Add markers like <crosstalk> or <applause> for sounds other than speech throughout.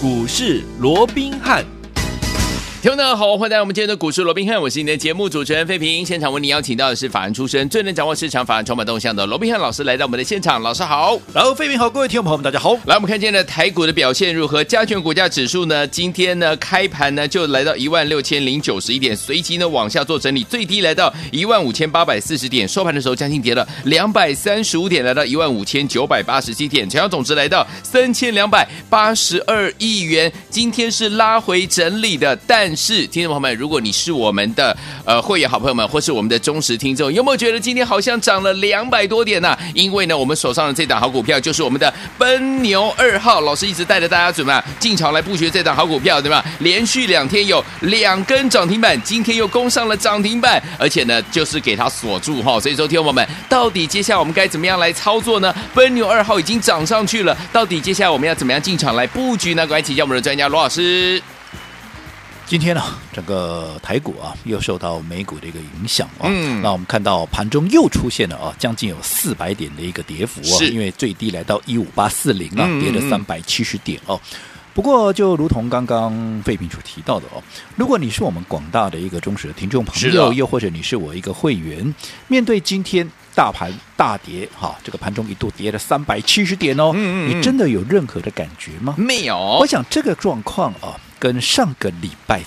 股市罗宾汉。听众大家好，欢迎来到我们今天的股市罗宾汉，我是你的节目主持人费平。现场为你邀请到的是法案出身、最能掌握市场法案筹码动向的罗宾汉老师来到我们的现场，老师好，然后费平好，各位听众朋友们大家好。来，我们看今天的台股的表现如何？加权股价指数呢，今天呢开盘呢就来到一万六千零九十一点，随即呢往下做整理，最低来到一万五千八百四十点，收盘的时候将近跌了两百三十五点，来到一万五千九百八十七点，成交总值来到三千两百八十二亿元。今天是拉回整理的，但是听众朋友们。如果你是我们的呃会员好朋友们，或是我们的忠实听众，有没有觉得今天好像涨了两百多点呢、因为呢，我们手上的这档好股票就是我们的奔牛二号，老师一直带着大家准备进场来布局这档好股票，对吧？连续两天有两根涨停板，今天又攻上了涨停板，而且呢，就是给它锁住哈。所以说，听众朋友们，到底接下来我们该怎么样来操作呢？奔牛二号已经涨上去了，到底接下来我们要怎么样进场来布局呢？赶快请教我们的专家罗老师。今天呢，整个台股啊，又受到美股的一个影响啊。嗯，那我们看到盘中又出现了啊，将近有四百点的一个跌幅啊，因为最低来到一五八四零啊，嗯、跌了三百七十点哦。不过，就如同刚刚费平所提到的哦，如果你是我们广大的一个忠实的听众朋友，又或者你是我一个会员，面对今天大盘大跌哈，这个盘中一度跌了三百七十点哦，嗯嗯嗯，你真的有任何的感觉吗？没有。我想这个状况啊。跟上个礼拜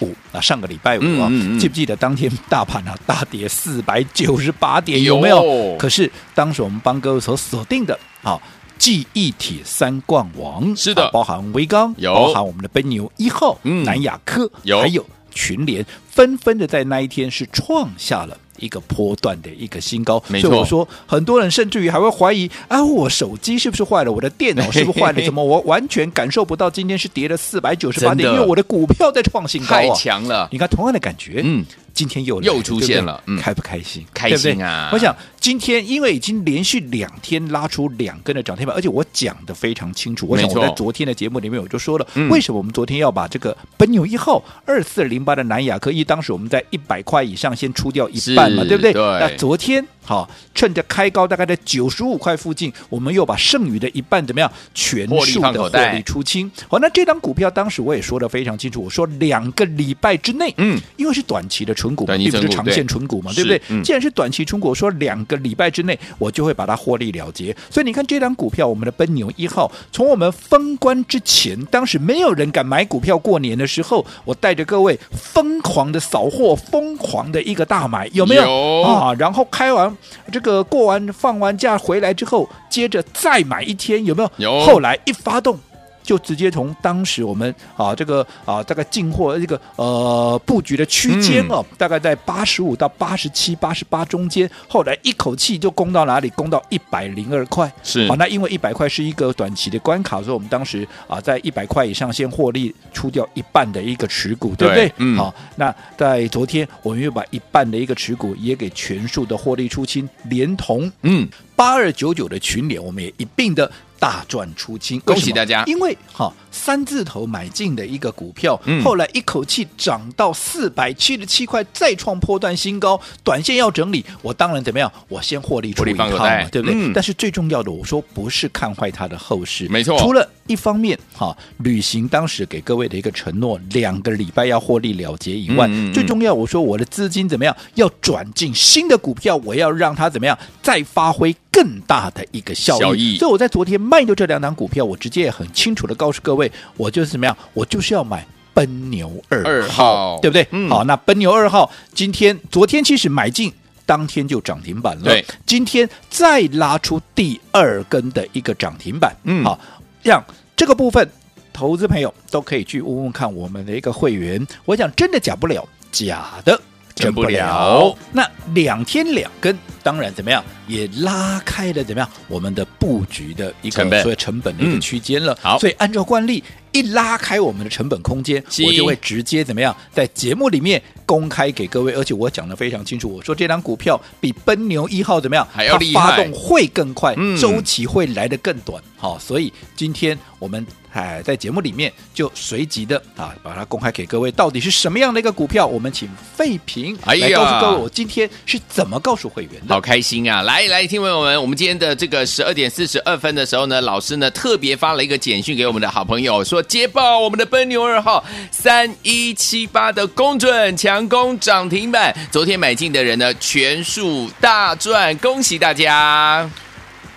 五啊，上个礼拜五啊，嗯嗯嗯、记不记得当天大盘啊大跌四百九十八点，有没有？可是当时我们帮各位所锁定的啊，记忆体三冠王是的，啊、包含威刚，有。包含我们的奔牛一号、嗯、南亚科，有。还有群联，纷纷的在那一天是创下了。一个波段的一个新高。所以我说，很多人甚至于还会怀疑啊，我手机是不是坏了？我的电脑是不是坏了？怎么我完全感受不到今天是跌了四百九十八点？因为我的股票在创新高啊，太强了！你看同样的感觉，嗯。今天又又出现了，对对嗯、开不开心？开心啊！我想今天因为已经连续两天拉出两根的涨停板，而且我讲的非常清楚。我想我在昨天的节目里面我就说了，嗯、为什么我们昨天要把这个奔牛一号二四零八的南亚科，一当时我们在一百块以上先出掉一半嘛，对不对？对。那昨天好，趁着开高大概在九十五块附近，我们又把剩余的一半怎么样全数的获利出清。好，那这张股票当时我也说的非常清楚，我说两个礼拜之内，嗯，因为是短期的纯股，并不是长。线纯股嘛，对不对？嗯、既然是短期纯股，我说两个礼拜之内我就会把它获利了结。所以你看这张股票，我们的奔牛一号，从我们封关之前，当时没有人敢买股票，过年的时候，我带着各位疯狂的扫货，疯狂的一个大买，有没有，有啊？然后开完这个过完放完假回来之后，接着再买一天，有没有？有。后来一发动。就直接从当时我们啊这个啊大概进货这个呃布局的区间哦，嗯、大概在八十五到八十七、八十八中间，后来一口气就攻到哪里？攻到一百零二块。是啊，那因为一百块是一个短期的关卡，所以我们当时啊在一百块以上先获利出掉一半的一个持股，对不对？嗯。好，那在昨天我们又把一半的一个持股也给全数的获利出清，连同嗯八二九九的群联，我们也一并的。大赚出清，恭喜大家！因为哈三字头买进的一个股票，嗯、后来一口气涨到四百七十七块，再创波段新高。短线要整理，我当然怎么样？我先获利出一趟嘛，对不对？嗯、但是最重要的，我说不是看坏它的后市，没错。除了一方面哈履行当时给各位的一个承诺，两个礼拜要获利了结以外，嗯嗯嗯最重要，我说我的资金怎么样？要转进新的股票，我要让它怎么样再发挥更大的一个效益。效益。所以我在昨天。卖掉这两档股票，我直接也很清楚的告诉各位，我就是怎么样，我就是要买奔牛二号，对不对？嗯、好，那奔牛二号今天、昨天其实买进当天就涨停板了，对，今天再拉出第二根的一个涨停板，嗯，好，让这个部分投资朋友都可以去问问看我们的一个会员，我讲真的假不了，假的。真不了，那两天两根，当然怎么样，也拉开了怎么样，我们的布局的一个所谓成本的一个区间了。好，所以按照惯例，一拉开我们的成本空间，我就会直接怎么样，在节目里面公开给各位，而且我讲的非常清楚，我说这张股票比奔牛一号怎么样，还要厉害，发动会更快，周期会来的更短。好，所以今天我们。哎，在节目里面就随即的啊，把它公开给各位，到底是什么样的一个股票？我们请费平来告诉各位，我今天是怎么告诉会员的？好开心啊！来。来来，听朋友们，我们今天的这个十二点四十二分的时候呢，老师呢特别发了一个简讯给我们的好朋友，说捷报我们的奔牛二号三一七八的公准强攻涨停板，昨天买进的人呢全数大赚，恭喜大家！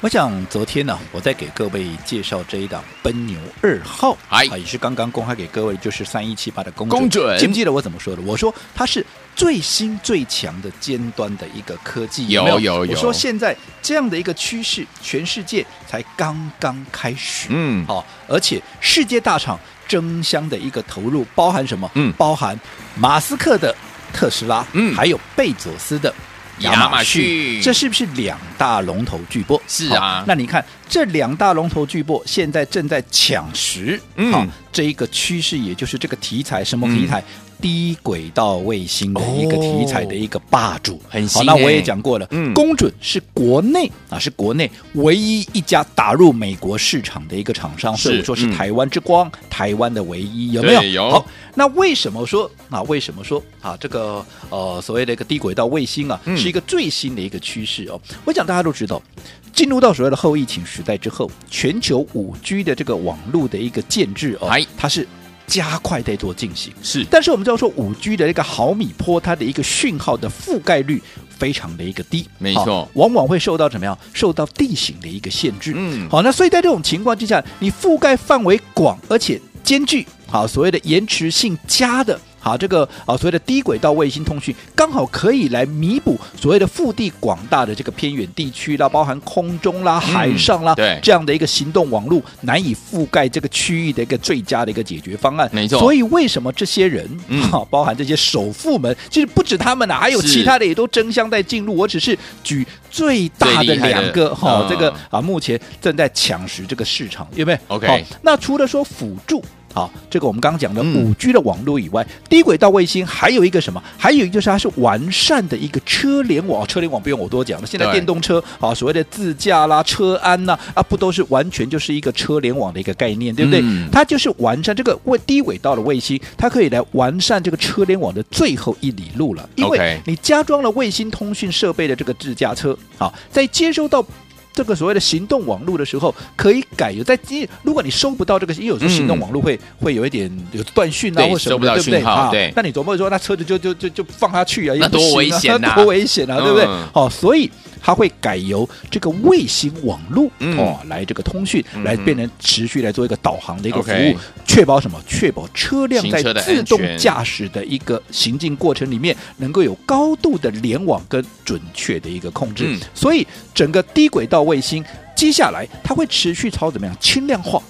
我想昨天呢、啊，我在给各位介绍这一档奔牛二号，哎，也是刚刚公开给各位，就是三一七八的公准，准记不记得我怎么说的？我说它是最新最强的尖端的一个科技，有有，有有。我说现在这样的一个趋势，全世界才刚刚开始，嗯，好，而且世界大厂争相的一个投入，包含什么？嗯，包含马斯克的特斯拉，嗯，还有贝佐斯的。亚马逊，这是不是两大龙头巨擘？是啊，那你看这两大龙头巨擘现在正在抢食，嗯，好，这一个趋势，也就是这个题材，什么题材？嗯低轨道卫星的一个题材的一个霸主，哦、很好。那我也讲过了，嗯，公准是国内啊，是国内唯一一家打入美国市场的一个厂商，所以说是台湾之光，嗯、台湾的唯一，有没有？有。好，那为什么说啊？为什么说啊？这个呃，所谓的一个低轨道卫星啊，嗯、是一个最新的一个趋势哦。我讲大家都知道，进入到所谓的后疫情时代之后，全球五 G 的这个网络的一个建制哦，它是。加快在做进行是，但是我们知道说五 G 的一个毫米波，它的一个讯号的覆盖率非常的一个低，没错，往往会受到怎么样？受到地形的一个限制。嗯，好，那所以在这种情况之下，你覆盖范围广，而且间距好所谓的延迟性佳的。好，这个啊，所谓的低轨道卫星通讯，刚好可以来弥补所谓的腹地广大的这个偏远地区啦，包含空中啦、海上啦，嗯、对这样的一个行动网络难以覆盖这个区域的一个最佳的一个解决方案。没错。所以为什么这些人，哈、嗯，<laughs> 包含这些首富们，其实不止他们呐、啊，还有其他的也都争相在进入。我只是举最大的两个哈，这个啊，目前正在抢食这个市场，有没有？OK。那除了说辅助。好，这个我们刚刚讲的五 G 的网络以外，嗯、低轨道卫星还有一个什么？还有一个就是它是完善的一个车联网。车联网不用我多讲了，现在电动车啊，所谓的自驾啦、车安呐啊，啊，不都是完全就是一个车联网的一个概念，对不对？嗯、它就是完善这个为低轨道的卫星，它可以来完善这个车联网的最后一里路了。因为你加装了卫星通讯设备的这个自驾车，好，在接收到。这个所谓的行动网络的时候，可以改有在机。如果你收不到这个，因为有时候行动网络会、嗯、会有一点有断讯啊，或什么的，对不对？啊，对。那你总不会说那车子就就就就放下去 <laughs> 啊？那多危险呐、啊！多危险啊！对不对？好、嗯，所以。它会改由这个卫星网络、嗯、哦来这个通讯，嗯、来变成持续来做一个导航的一个服务，确、嗯、保什么？确保车辆在自动驾驶的一个行进过程里面，能够有高度的联网跟准确的一个控制。嗯、所以整个低轨道卫星接下来它会持续朝怎么样轻量化、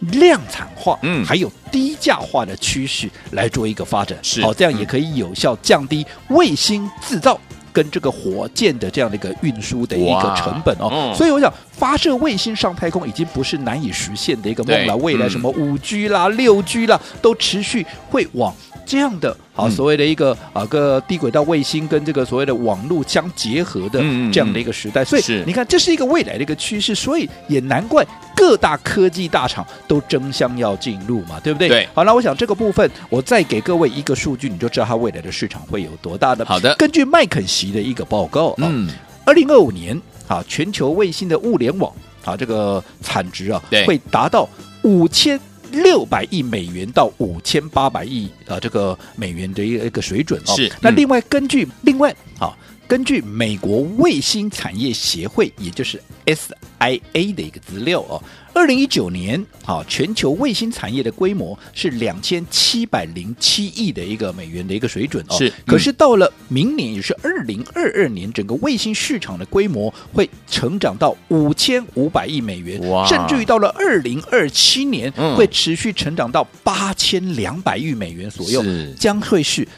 量产化，嗯，还有低价化的趋势来做一个发展。是，好、哦，这样也可以有效降低卫星制造。跟这个火箭的这样的一个运输的一个成本哦，嗯、所以我想发射卫星上太空已经不是难以实现的一个梦了。未来什么五 G 啦、六 G 啦，都持续会往这样的啊所谓的一个啊个低轨道卫星跟这个所谓的网络相结合的这样的一个时代。所以你看，这是一个未来的一个趋势，所以也难怪。各大科技大厂都争相要进入嘛，对不对？对。好，那我想这个部分，我再给各位一个数据，你就知道它未来的市场会有多大的。好的。根据麦肯锡的一个报告，嗯，二零二五年啊，全球卫星的物联网啊，这个产值啊，会达到五千六百亿美元到五千八百亿啊，这个美元的一个一个水准啊。是。那另外根据另外啊。根据美国卫星产业协会，也就是 SIA 的一个资料哦，二零一九年啊，全球卫星产业的规模是两千七百零七亿的一个美元的一个水准哦。是，可是到了明年，也是二零二二年，整个卫星市场的规模会成长到五千五百亿美元，哇！甚至于到了二零二七年，会持续成长到八千两百亿美元左右，将会是。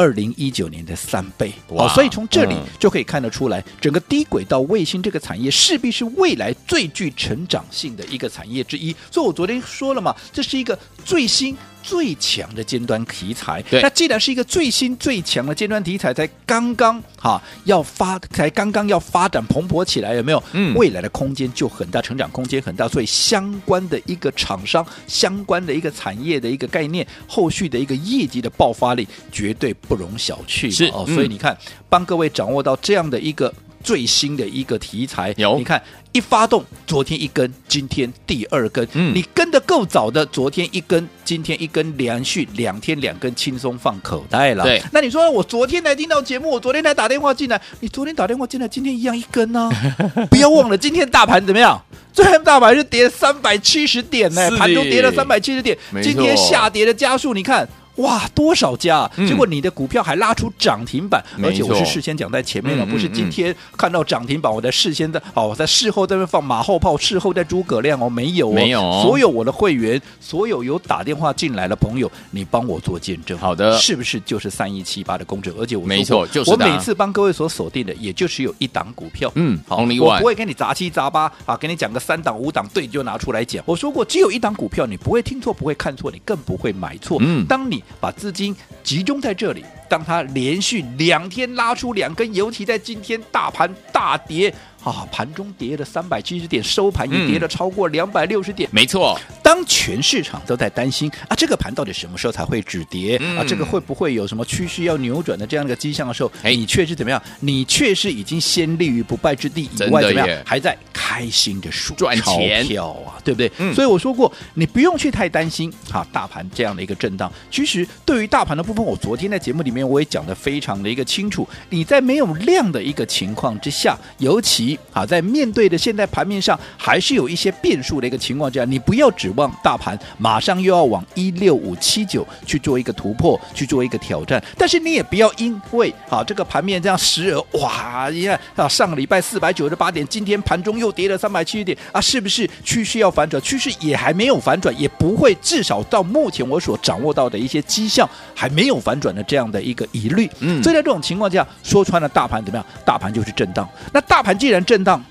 二零一九年的三倍，哦，所以从这里就可以看得出来，整个低轨道卫星这个产业势必是未来最具成长性的一个产业之一。所以我昨天说了嘛，这是一个最新。最强的尖端题材，对，那既然是一个最新最强的尖端题材，才刚刚哈要发，才刚刚要发展蓬勃起来，有没有？嗯，未来的空间就很大，成长空间很大，所以相关的一个厂商，相关的一个产业的一个概念，后续的一个业绩的爆发力绝对不容小觑。是哦，所以你看，帮各位掌握到这样的一个。最新的一个题材。有，你看一发动，昨天一根，今天第二根，嗯，你跟的够早的，昨天一根，今天一根，连续两天两根，轻松放口袋了。对，那你说我昨天来听到节目，我昨天来打电话进来，你昨天打电话进来，今天一样一根呢、啊？<laughs> 不要忘了，今天大盘怎么样？昨天大盘是跌了三百七十点呢，盘中跌了三百七十点，今天下跌的加速，你看。哇，多少家啊？结果你的股票还拉出涨停板，嗯、而且我是事先讲在前面了，不是今天看到涨停板，我在事先的哦，我在事后在那放马后炮，事后在诸葛亮哦，没有哦，没有、哦，所有我的会员，所有有打电话进来的朋友，你帮我做见证，好的，是不是就是三一七八的公正？而且我没错，就是我每次帮各位所锁定的，也就只有一档股票，嗯，好，我不会跟你杂七杂八啊，给你讲个三档五档，对，就拿出来讲。我说过，只有一档股票，你不会听错，不会看错，你更不会买错。嗯，当你把资金集中在这里，当它连续两天拉出两根，尤其在今天大盘大跌。啊，盘中跌了三百七十点，收盘也跌了超过两百六十点。没错，当全市场都在担心啊，这个盘到底什么时候才会止跌？嗯、啊，这个会不会有什么趋势要扭转的这样一个迹象的时候，哎、你却是怎么样？你却是已经先立于不败之地以外，怎么样？还在开心的数赚钱钞票啊，对不对？嗯、所以我说过，你不用去太担心啊，大盘这样的一个震荡。其实对于大盘的部分，我昨天在节目里面我也讲的非常的一个清楚。你在没有量的一个情况之下，尤其啊，在面对的现在盘面上还是有一些变数的一个情况之下，你不要指望大盘马上又要往一六五七九去做一个突破，去做一个挑战。但是你也不要因为啊这个盘面这样时而哇，你看啊上个礼拜四百九十八点，今天盘中又跌了三百七十点啊，是不是趋势要反转？趋势也还没有反转，也不会，至少到目前我所掌握到的一些迹象还没有反转的这样的一个疑虑。嗯，所以在这种情况下，说穿了大盘怎么样？大盘就是震荡。那大盘既然震荡，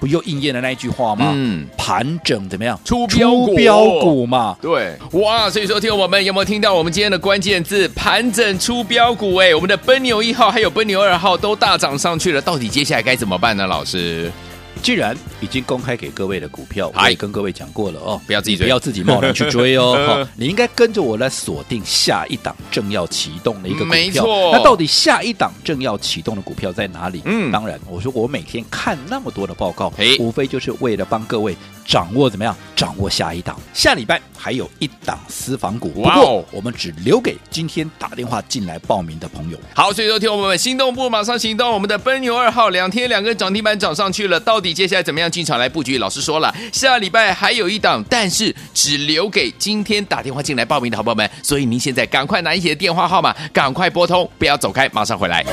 不又应验了那一句话吗？嗯，盘整怎么样？出标股，嘛。对，哇！所以说，听我们有没有听到我们今天的关键字“盘整出标股”？哎，我们的奔牛一号还有奔牛二号都大涨上去了，到底接下来该怎么办呢？老师？既然已经公开给各位的股票，我也跟各位讲过了哦，不要自己追，不要自己贸然去追哦。<laughs> 哦你应该跟着我来锁定下一档正要启动的一个股票。没错，那到底下一档正要启动的股票在哪里？嗯，当然，我说我每天看那么多的报告，嘿无非就是为了帮各位掌握怎么样，掌握下一档。下礼拜还有一档私房股，不过我们只留给今天打电话进来报名的朋友。好，所以说听我们心动不马上行动，我们的奔牛二号两天两个涨停板涨上去了，到底？接下来怎么样进场来布局？老师说了，下礼拜还有一档，但是只留给今天打电话进来报名的好朋友们。所以您现在赶快拿起电话号码，赶快拨通，不要走开，马上回来。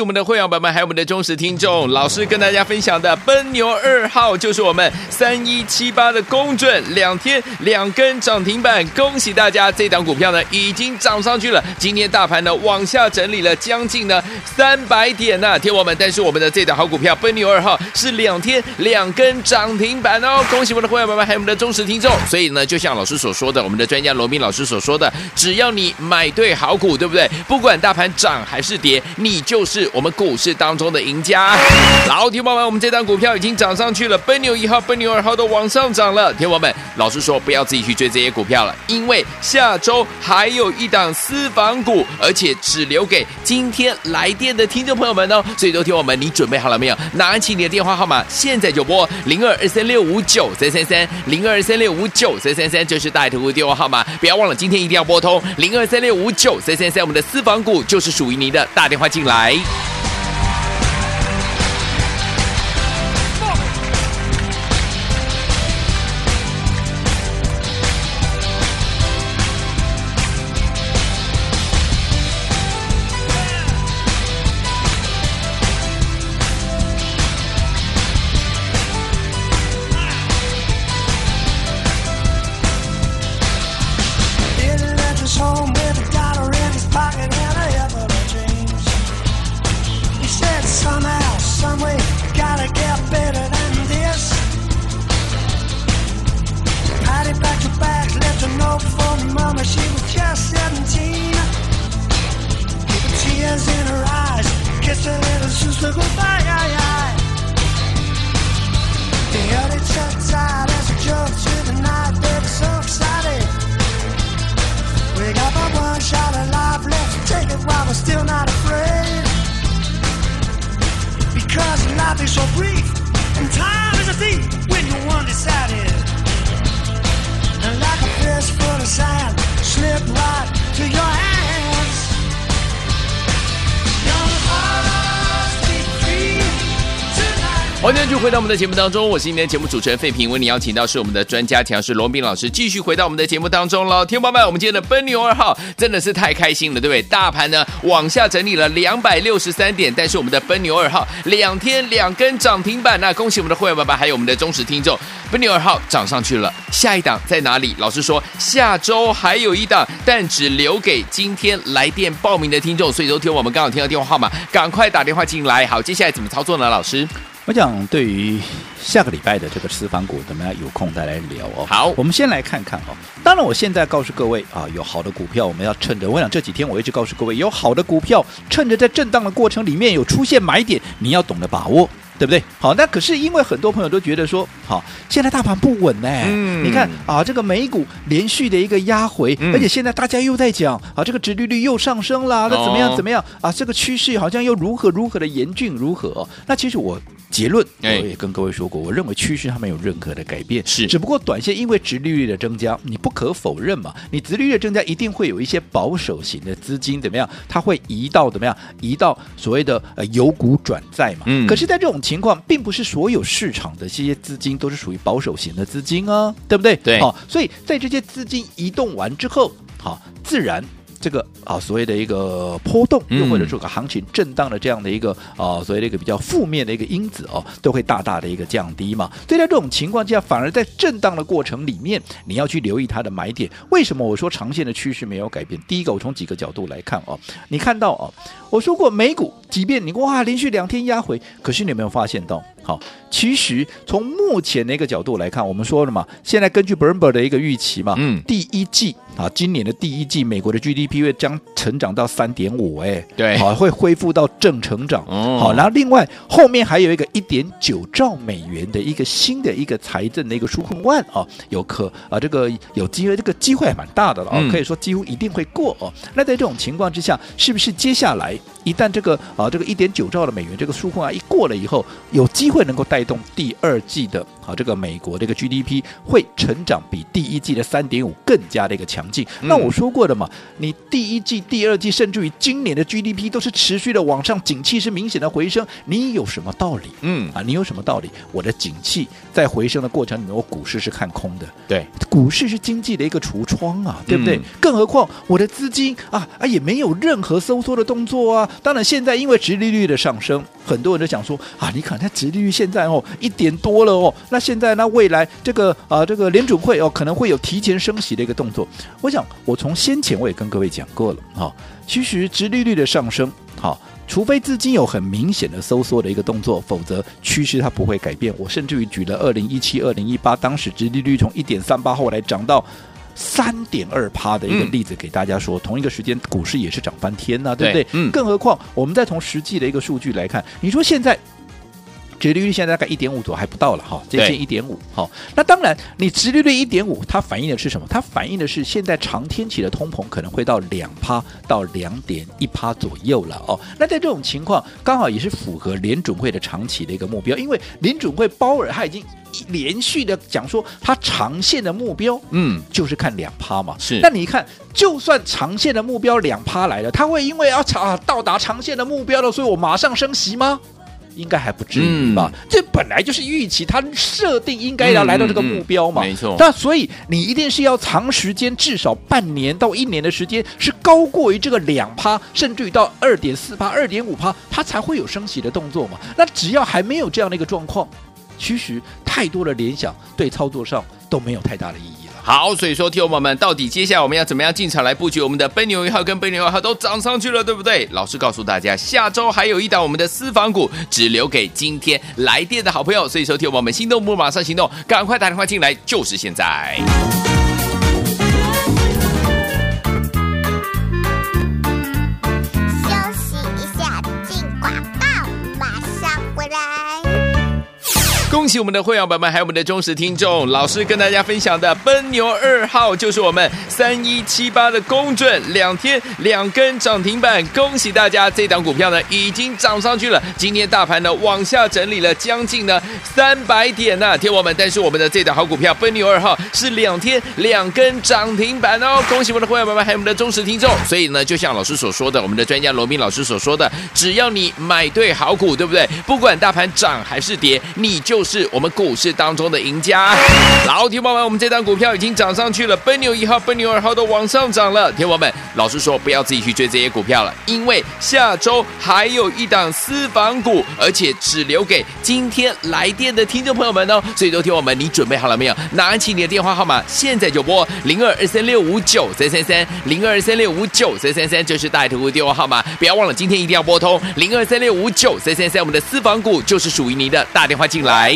我们的会员朋友们，还有我们的忠实听众，老师跟大家分享的奔牛二号就是我们三一七八的公准，两天两根涨停板，恭喜大家！这档股票呢已经涨上去了，今天大盘呢往下整理了将近呢三百点呢、啊，听我们，但是我们的这档好股票奔牛二号是两天两根涨停板哦，恭喜我们的会员朋友们，还有我们的忠实听众。所以呢，就像老师所说的，我们的专家罗宾老师所说的，只要你买对好股，对不对？不管大盘涨还是跌，你就是。我们股市当中的赢家。老铁友们，我们这档股票已经涨上去了，奔牛一号、奔牛二号都往上涨了。铁友们，老师说不要自己去追这些股票了，因为下周还有一档私房股，而且只留给今天来电的听众朋友们哦。所以，都听我们，你准备好了没有？拿起你的电话号码，现在就拨零二二三六五九三三三零二二三六五九三三三，这是大图的电话号码，不要忘了，今天一定要拨通零二三六五九三三三，我们的私房股就是属于您的，打电话进来。week. goodbye. The early as we the night, so. We got one shot of life left, take it while we're still not afraid. Because life is so brief, and time is a thief when you're undecided. And like a of sand, slip right to your hand. 欢迎继续回到我们的节目当中，我是今天节目主持人费平，为你邀请到是我们的专家强势罗宾老师，继续回到我们的节目当中了。听众朋友们，我们今天的奔牛二号真的是太开心了，对不对？大盘呢往下整理了两百六十三点，但是我们的奔牛二号两天两根涨停板，那恭喜我们的会员爸爸，还有我们的忠实听众，奔牛二号涨上去了。下一档在哪里？老师说下周还有一档，但只留给今天来电报名的听众，所以都听我们刚好听到电话号码，赶快打电话进来。好，接下来怎么操作呢？老师？我讲对于下个礼拜的这个私房股，怎么样有空再来聊哦。好，我们先来看看哦。当然，我现在告诉各位啊，有好的股票，我们要趁着。我想这几天我一直告诉各位，有好的股票，趁着在震荡的过程里面有出现买点，你要懂得把握。对不对？好，那可是因为很多朋友都觉得说，好，现在大盘不稳呢。嗯，你看啊，这个美股连续的一个压回，嗯、而且现在大家又在讲啊，这个殖利率又上升了，那怎么样？怎么样？啊，这个趋势好像又如何如何的严峻，如何、哦？那其实我结论我也跟各位说过，我认为趋势它没有任何的改变，是只不过短线因为殖利率的增加，你不可否认嘛，你殖利率的增加一定会有一些保守型的资金怎么样？它会移到怎么样？移到所谓的呃由股转债嘛。嗯，可是，在这种情况并不是所有市场的这些资金都是属于保守型的资金啊，对不对？对，好，所以在这些资金移动完之后，好，自然。这个啊，所谓的一个波动，又或者说个行情震荡的这样的一个啊，所谓的一个比较负面的一个因子哦，都会大大的一个降低嘛。所以在这种情况下，反而在震荡的过程里面，你要去留意它的买点。为什么我说长线的趋势没有改变？第一个，我从几个角度来看哦，你看到哦，我说过美股，即便你哇连续两天压回，可是你有没有发现到？好，其实从目前的一个角度来看，我们说了嘛，现在根据 Bloomberg 的一个预期嘛，嗯，第一季。啊，今年的第一季，美国的 GDP 会将成长到三点五，哎，对，好，会恢复到正成长。嗯，好，然后另外后面还有一个一点九兆美元的一个新的一个财政的一个纾困案啊，有可啊，这个有机会，这个机会还蛮大的了啊，可以说几乎一定会过哦。那在这种情况之下，是不是接下来一旦这个啊这个一点九兆的美元这个纾困啊一过了以后，有机会能够带动第二季的啊这个美国这个 GDP 会成长比第一季的三点五更加的一个强劲？那我说过的嘛，你第一季、第二季，甚至于今年的 GDP 都是持续的往上，景气是明显的回升，你有什么道理？嗯啊，你有什么道理？我的景气在回升的过程里面，我股市是看空的。对，股市是经济的一个橱窗啊，对不对？嗯、更何况我的资金啊啊也没有任何收缩的动作啊。当然，现在因为殖利率的上升，很多人都想说啊，你看它殖利率现在哦一点多了哦，那现在那未来这个啊这个联准会哦可能会有提前升息的一个动作。我想，我从先前我也跟各位讲过了，哈，其实殖利率的上升，哈，除非资金有很明显的收缩的一个动作，否则趋势它不会改变。我甚至于举了二零一七、二零一八，当时殖利率从一点三八后来涨到三点二趴的一个例子给大家说，同一个时间股市也是涨翻天呐，对不对？嗯。更何况，我们再从实际的一个数据来看，你说现在。殖利率现在大概一点五左右还不到了哈，接近一点五。好，那当然，你殖利率一点五，它反映的是什么？它反映的是现在长天期的通膨可能会到两趴到两点一趴左右了哦。那在这种情况，刚好也是符合联准会的长期的一个目标，因为联准会鲍尔他已经连续的讲说，他长线的目标，嗯，就是看两趴嘛。是，那你看，就算长线的目标两趴来了，他会因为要长到达长线的目标了，所以我马上升息吗？应该还不至于吧？嗯、这本来就是预期，它设定应该要来到这个目标嘛。嗯嗯嗯、没错。那所以你一定是要长时间，至少半年到一年的时间，是高过于这个两趴，甚至于到二点四趴、二点五趴，它才会有升息的动作嘛。那只要还没有这样的一个状况，其实太多的联想对操作上都没有太大的意义。好，所以说，听众朋友们，到底接下来我们要怎么样进场来布局我们的奔牛一号跟奔牛二号都涨上去了，对不对？老师告诉大家，下周还有一档我们的私房股，只留给今天来电的好朋友。所以说，听众朋友们，心动不如马上行动，赶快打电话进来，就是现在。休息一下，尽管恭喜我们的会员朋友们，还有我们的忠实听众。老师跟大家分享的奔牛二号就是我们三一七八的公准，两天两根涨停板，恭喜大家！这档股票呢已经涨上去了。今天大盘呢往下整理了将近呢三百点呢、啊，听我们。但是我们的这档好股票奔牛二号是两天两根涨停板哦，恭喜我们的会员朋友们，还有我们的忠实听众。所以呢，就像老师所说的，我们的专家罗宾老师所说的，只要你买对好股，对不对？不管大盘涨还是跌，你就是我们股市当中的赢家。老铁友们，我们这档股票已经涨上去了，奔牛一号、奔牛二号都往上涨了。铁友们，老师说不要自己去追这些股票了，因为下周还有一档私房股，而且只留给今天来电的听众朋友们哦。所以，都听我们，你准备好了没有？拿起你的电话号码，现在就拨零二二三六五九三三三零二二三六五九三三三，这是大图的电话号码，不要忘了，今天一定要拨通零二三六五九三三三，我们的私房股就是属于您的，打电话进来。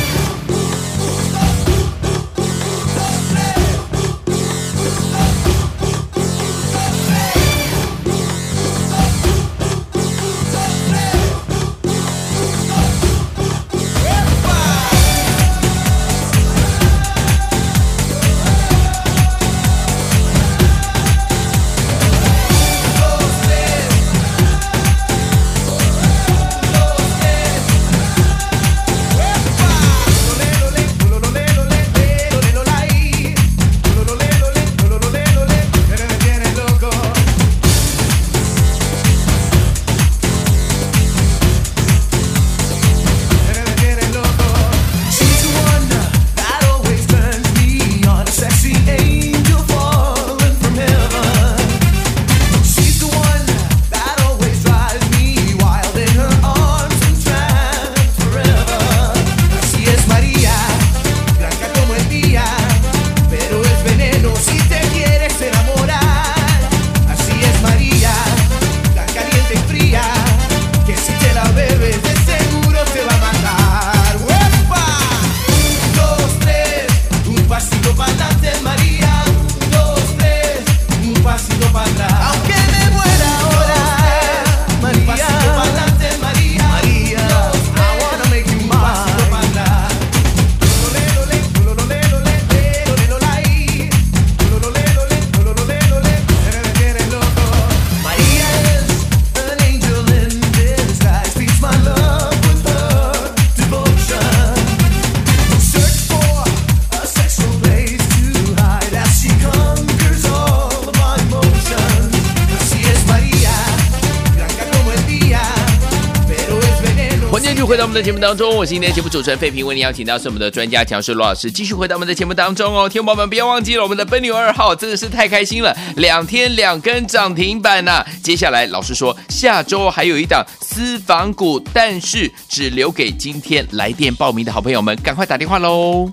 们的节目当中，我是今天的节目主持人费平，为您邀请到是我们的专家强势罗老师，继续回到我们的节目当中哦。听众朋友们，不要忘记了我们的奔牛二号，真的是太开心了，两天两根涨停板呐、接下来老师说，下周还有一档私房股，但是只留给今天来电报名的好朋友们，赶快打电话喽。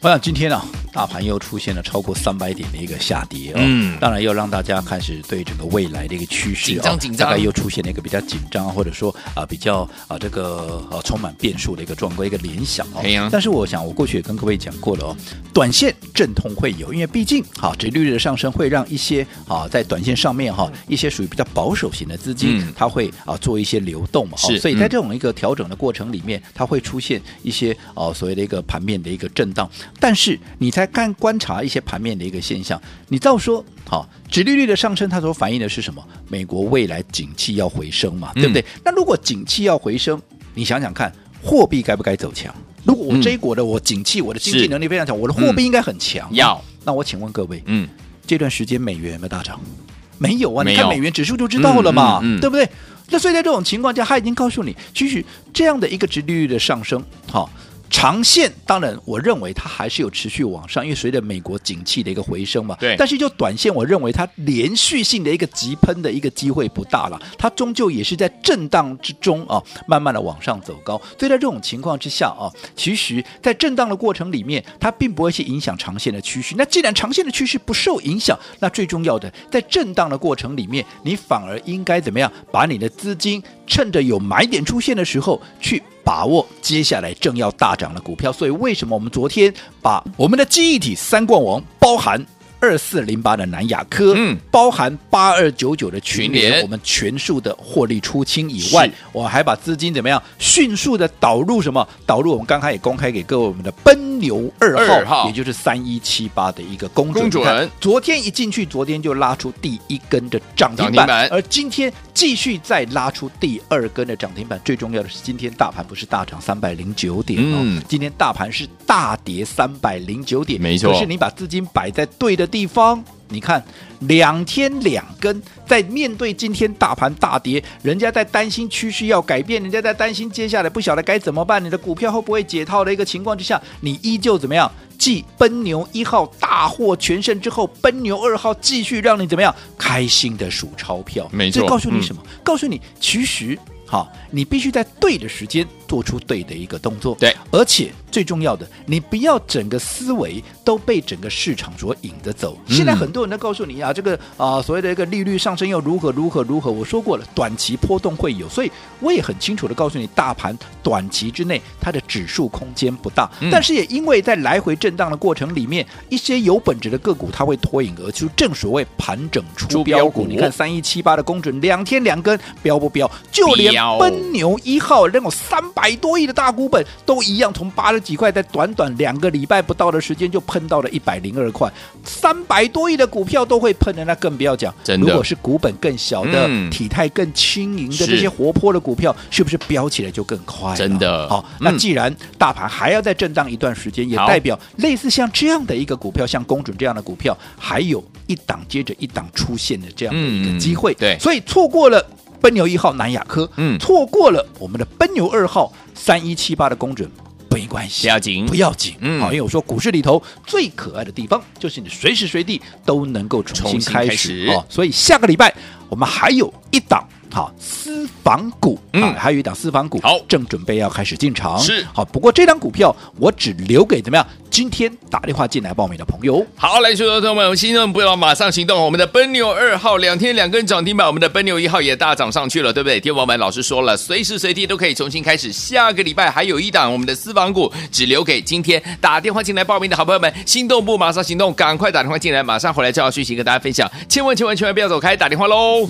我想今天、啊。大盘又出现了超过三百点的一个下跌，嗯，当然又让大家开始对整个未来的一个趋势紧张紧张，大概又出现了一个比较紧张，或者说啊比较啊这个呃充满变数的一个状况，一个联想哦。但是我想我过去也跟各位讲过了哦，短线阵痛会有，因为毕竟哈，殖利率的上升会让一些啊在短线上面哈一些属于比较保守型的资金，它会啊做一些流动嘛，是，所以在这种一个调整的过程里面，它会出现一些啊所谓的一个盘面的一个震荡，但是你在。在看观察一些盘面的一个现象，你照说好，殖利率的上升，它所反映的是什么？美国未来景气要回升嘛，对不对？嗯、那如果景气要回升，你想想看，货币该不该走强？如果我这一国的我景气，我的经济能力非常强，我的货币应该很强。要、嗯，那我请问各位，嗯，这段时间美元有没有大涨？没有啊，你看美元指数就知道了嘛，对不对？那所以在这种情况下，他已经告诉你，其实这样的一个殖利率的上升，好。长线当然，我认为它还是有持续往上，因为随着美国景气的一个回升嘛。对。但是就短线，我认为它连续性的一个急喷的一个机会不大了，它终究也是在震荡之中啊，慢慢的往上走高。所以在这种情况之下啊，其实，在震荡的过程里面，它并不会去影响长线的趋势。那既然长线的趋势不受影响，那最重要的，在震荡的过程里面，你反而应该怎么样？把你的资金趁着有买点出现的时候去。把握接下来正要大涨的股票，所以为什么我们昨天把我们的记忆体三冠王，包含二四零八的南亚科，嗯，包含八二九九的群群联。联，我们全数的获利出清以外，我还把资金怎么样迅速的导入什么？导入我们刚才也公开给各位我们的奔牛二号，号。也就是三一七八的一个公准。公准。昨天一进去，昨天就拉出第一根的涨停板，涨停板。而今天继续再拉出第二根的涨停板。最重要的是，今天大盘不是大涨三百零九点哦，嗯。今天大盘是大跌三百零九点，没错。可是你把资金摆在对的地方，你看两天两根，在面对今天大盘大跌，人家在担心趋势要改变，人家在担心接下来不晓得该怎么办，你的股票会不会解套的一个情况之下，你依旧怎么样？继奔牛一号大获全胜之后，奔牛二号继续让你怎么样开心的数钞票？没错这告诉你什么？告诉你，其实哈，你必须在对的时间做出对的一个动作。对，而且最重要的，你不要整个思维都被整个市场所引着走。嗯现在很多人都告诉你啊，这个啊所谓的一个利率上升又如何如何如何。我说过了，短期波动会有，所以我也很清楚的告诉你，大盘短期之内它的指数空间不大。嗯但是也因为在来回震荡的过程里面，一些有本质的个股它会脱颖而出，正所谓盘整出出标股标股。你看三一七八的公准，两天两根标不标？就连奔牛一号那种三百多亿的大股本都一样，从八十几块，在短短两个礼拜不到的时间就喷到了一百零二块，三百多亿的股票都会喷的，那更不要讲。真的。如果是股本更小的、嗯。体态更轻盈的是这些活泼的股票，是不是飙起来就更快？真的。好，嗯。那既然大盘还要再震荡一段时间，也代表类似像这样的一个股票，像公准这样的股票，还有一档接着一档出现的这样的一个机会。嗯对。所以错过了奔牛一号南亚科，嗯错过了我们的奔牛二号三一七八的公准。没关系，不要紧不要紧。嗯好，因为我说股市里头最可爱的地方，就是你随时随地都能够重新开开始始。哦，所以下个礼拜我们还有一档好私房股，嗯啊还有一档私房股，好正准备要开始进场。是好，不过这张股票我只留给怎么样？今天打电话进来报名的朋友。好，来，所有的朋友们，我们心动不要马上行动。我们的奔牛二号两天两根涨停板，我们的奔牛一号也大涨上去了，对不对？天王们老师说了，随时随地都可以重新开始。下个礼拜还有一档我们的私房股，只留给今天打电话进来报名的好朋友们。心动不马上行动，赶快打电话进来，马上回来就要讯息跟大家分享。千万千万千万不要走开，打电话喽！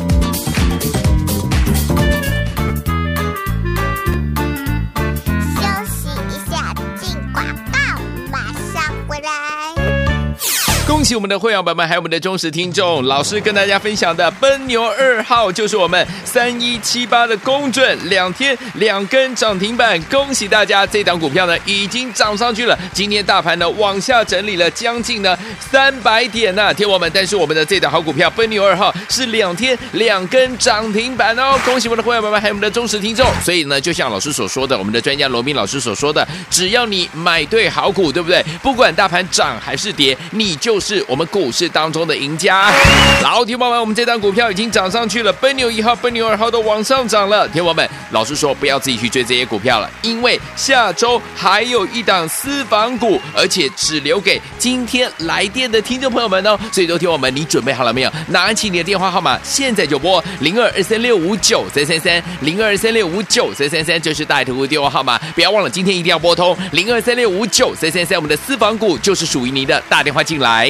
恭喜我们的会员朋友们，还有我们的忠实听众，老师跟大家分享的奔牛二号就是我们三一七八的公准，两天两根涨停板，恭喜大家！这档股票呢已经涨上去了，今天大盘呢往下整理了将近呢三百点呢、啊，听我们，但是我们的这档好股票奔牛二号是两天两根涨停板哦，恭喜我们的会员朋友们，还有我们的忠实听众。所以呢，就像老师所说的，我们的专家罗斌老师所说的，只要你买对好股，对不对？不管大盘涨还是跌，你就是我们股市当中的赢家。老铁友们，我们这档股票已经涨上去了，奔牛一号、奔牛二号都往上涨了。铁友们，老师说不要自己去追这些股票了，因为下周还有一档私房股，而且只留给今天来电的听众朋友们哦。所以，都听我们，你准备好了没有？拿起你的电话号码，现在就拨零二二三六五九三三三零二三六五九三三三，这是大爱投顾电话号码，不要忘了，今天一定要拨通零二三六五九三三三，我们的私房股就是属于你的，打电话进来。